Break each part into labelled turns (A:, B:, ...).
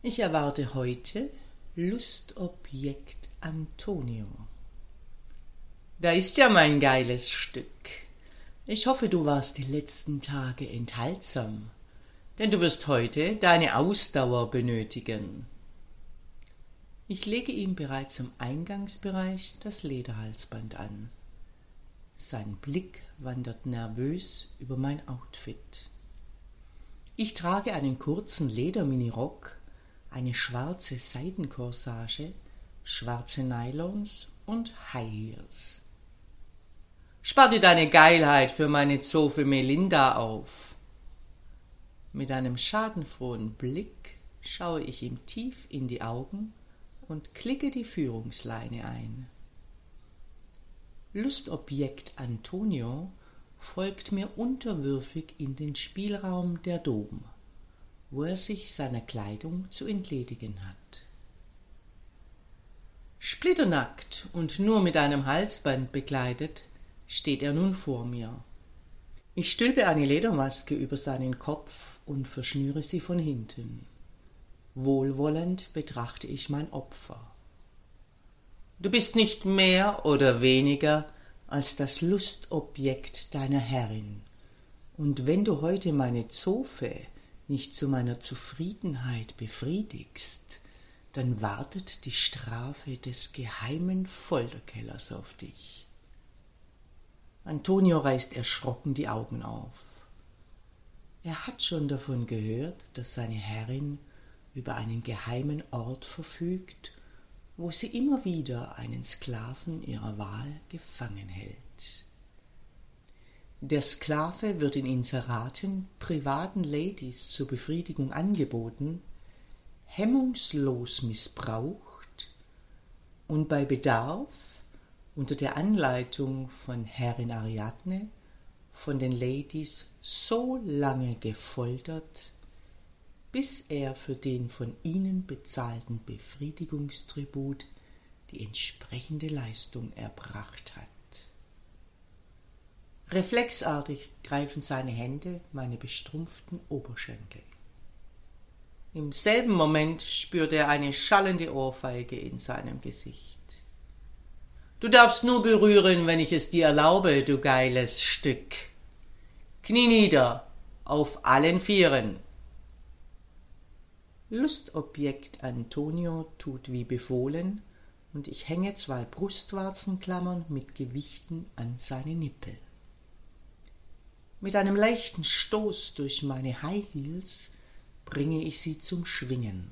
A: Ich erwarte heute Lustobjekt Antonio. Da ist ja mein geiles Stück. Ich hoffe, du warst die letzten Tage enthaltsam, denn du wirst heute deine Ausdauer benötigen. Ich lege ihm bereits im Eingangsbereich das Lederhalsband an. Sein Blick wandert nervös über mein Outfit. Ich trage einen kurzen Lederminirock, eine schwarze Seidenkorsage, schwarze Nylons und High Heels. Spar dir deine Geilheit für meine Zofe Melinda auf. Mit einem schadenfrohen Blick schaue ich ihm tief in die Augen und klicke die Führungsleine ein. Lustobjekt Antonio folgt mir unterwürfig in den Spielraum der Dom wo er sich seiner Kleidung zu entledigen hat. Splitternackt und nur mit einem Halsband bekleidet, steht er nun vor mir. Ich stülpe eine Ledermaske über seinen Kopf und verschnüre sie von hinten. Wohlwollend betrachte ich mein Opfer. Du bist nicht mehr oder weniger als das Lustobjekt deiner Herrin, und wenn du heute meine Zofe nicht zu meiner Zufriedenheit befriedigst, dann wartet die Strafe des geheimen Folterkellers auf dich. Antonio reißt erschrocken die Augen auf. Er hat schon davon gehört, dass seine Herrin über einen geheimen Ort verfügt, wo sie immer wieder einen Sklaven ihrer Wahl gefangen hält. Der Sklave wird in Inseraten privaten Ladies zur Befriedigung angeboten, hemmungslos missbraucht und bei Bedarf unter der Anleitung von Herrin Ariadne von den Ladies so lange gefoltert, bis er für den von ihnen bezahlten Befriedigungstribut die entsprechende Leistung erbracht hat. Reflexartig greifen seine Hände meine bestrumpften Oberschenkel. Im selben Moment spürt er eine schallende Ohrfeige in seinem Gesicht. Du darfst nur berühren, wenn ich es dir erlaube, du geiles Stück. Knie nieder, auf allen Vieren. Lustobjekt Antonio tut wie befohlen, und ich hänge zwei Brustwarzenklammern mit Gewichten an seine Nippel. Mit einem leichten Stoß durch meine High Heels bringe ich sie zum Schwingen.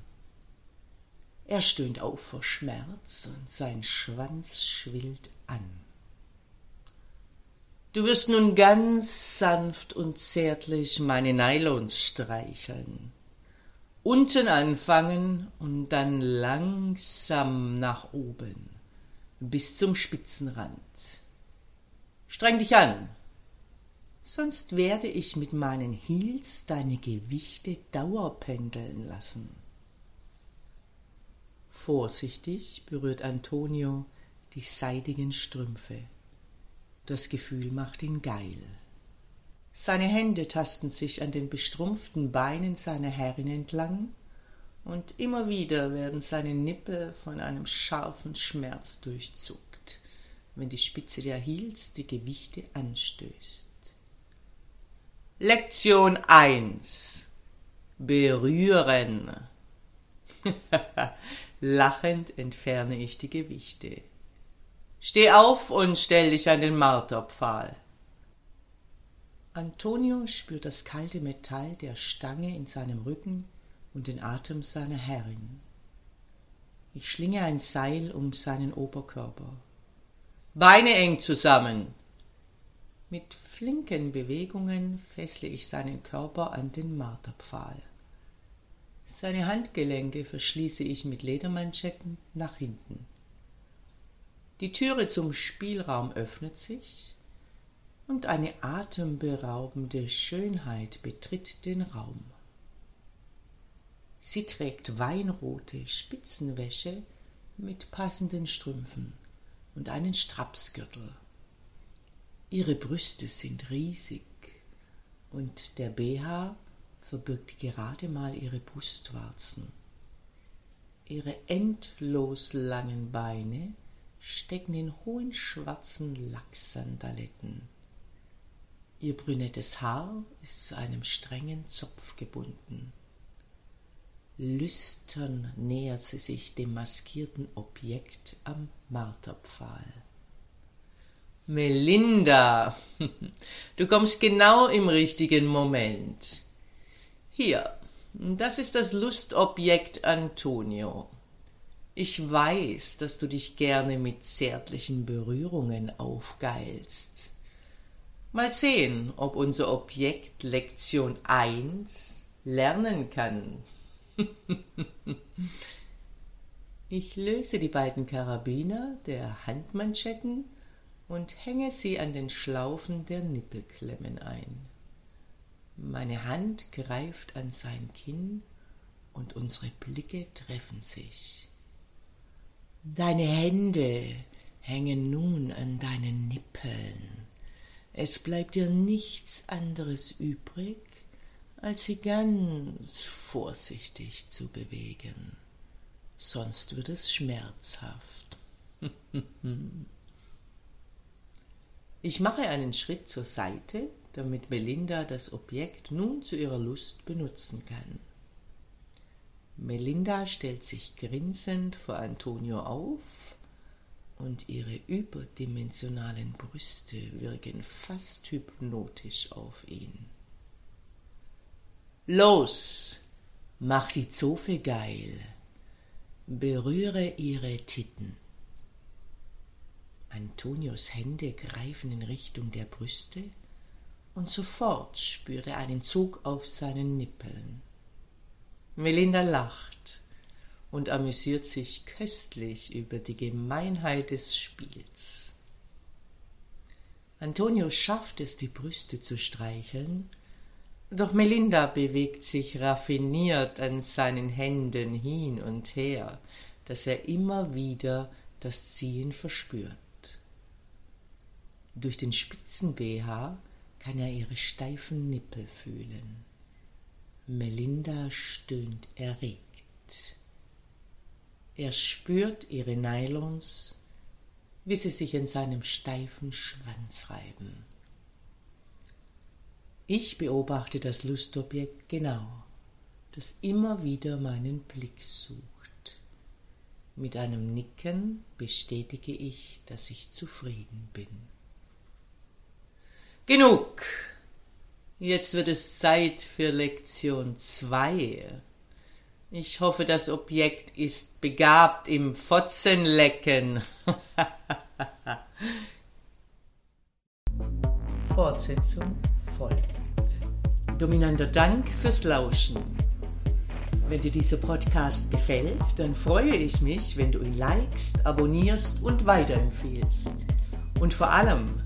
A: Er stöhnt auf vor Schmerz und sein Schwanz schwillt an. Du wirst nun ganz sanft und zärtlich meine Nylons streicheln. Unten anfangen und dann langsam nach oben bis zum Spitzenrand. Streng dich an, sonst werde ich mit meinen Heels deine Gewichte dauerpendeln lassen. Vorsichtig berührt Antonio die seidigen Strümpfe. Das Gefühl macht ihn geil. Seine Hände tasten sich an den bestrumpften Beinen seiner Herrin entlang, und immer wieder werden seine Nippel von einem scharfen Schmerz durchzuckt, wenn die Spitze der Heels die Gewichte anstößt. Lektion 1 Berühren. Lachend entferne ich die Gewichte. Steh auf und stell dich an den Marterpfahl. Antonio spürt das kalte Metall der Stange in seinem Rücken und den Atem seiner Herrin. Ich schlinge ein Seil um seinen Oberkörper. Beine eng zusammen, mit flinken Bewegungen fessle ich seinen Körper an den Marterpfahl. Seine Handgelenke verschließe ich mit Ledermanschetten nach hinten. Die Türe zum Spielraum öffnet sich und eine atemberaubende Schönheit betritt den Raum. Sie trägt weinrote Spitzenwäsche mit passenden Strümpfen und einen Strapsgürtel. Ihre Brüste sind riesig und der BH verbirgt gerade mal ihre Brustwarzen. Ihre endlos langen Beine stecken in hohen schwarzen Lacksandaletten. Ihr brünettes Haar ist zu einem strengen Zopf gebunden. Lüstern nähert sie sich dem maskierten Objekt am Marterpfahl. Melinda, du kommst genau im richtigen Moment. Hier, das ist das Lustobjekt Antonio. Ich weiß, dass du dich gerne mit zärtlichen Berührungen aufgeilst. Mal sehen, ob unser Objekt Lektion 1 lernen kann. ich löse die beiden Karabiner der Handmanschetten und hänge sie an den Schlaufen der Nippelklemmen ein. Meine Hand greift an sein Kinn und unsere Blicke treffen sich. Deine Hände hängen nun an deinen Nippeln. Es bleibt dir nichts anderes übrig, als sie ganz vorsichtig zu bewegen. Sonst wird es schmerzhaft. ich mache einen Schritt zur Seite, damit Melinda das Objekt nun zu ihrer Lust benutzen kann. Melinda stellt sich grinsend vor Antonio auf und ihre überdimensionalen Brüste wirken fast hypnotisch auf ihn. Los, mach die Zofe geil, berühre ihre Titten. Antonios Hände greifen in Richtung der Brüste, und sofort spürt er einen Zug auf seinen Nippeln. Melinda lacht und amüsiert sich köstlich über die Gemeinheit des Spiels. Antonio schafft es, die Brüste zu streicheln, doch Melinda bewegt sich raffiniert an seinen Händen hin und her, dass er immer wieder das Ziehen verspürt. Durch den spitzen BH kann er ihre steifen Nippel fühlen. Melinda stöhnt erregt. Er spürt ihre Nylons, wie sie sich in seinem steifen Schwanz reiben. Ich beobachte das Lustobjekt genau, das immer wieder meinen Blick sucht. Mit einem Nicken bestätige ich, dass ich zufrieden bin. Genug! Jetzt wird es Zeit für Lektion 2. Ich hoffe, das Objekt ist begabt im Fotzenlecken. Fortsetzung folgt. Dominanter Dank fürs Lauschen. Wenn dir dieser Podcast gefällt, dann freue ich mich, wenn du ihn likest, abonnierst und weiterempfiehlst. Und vor allem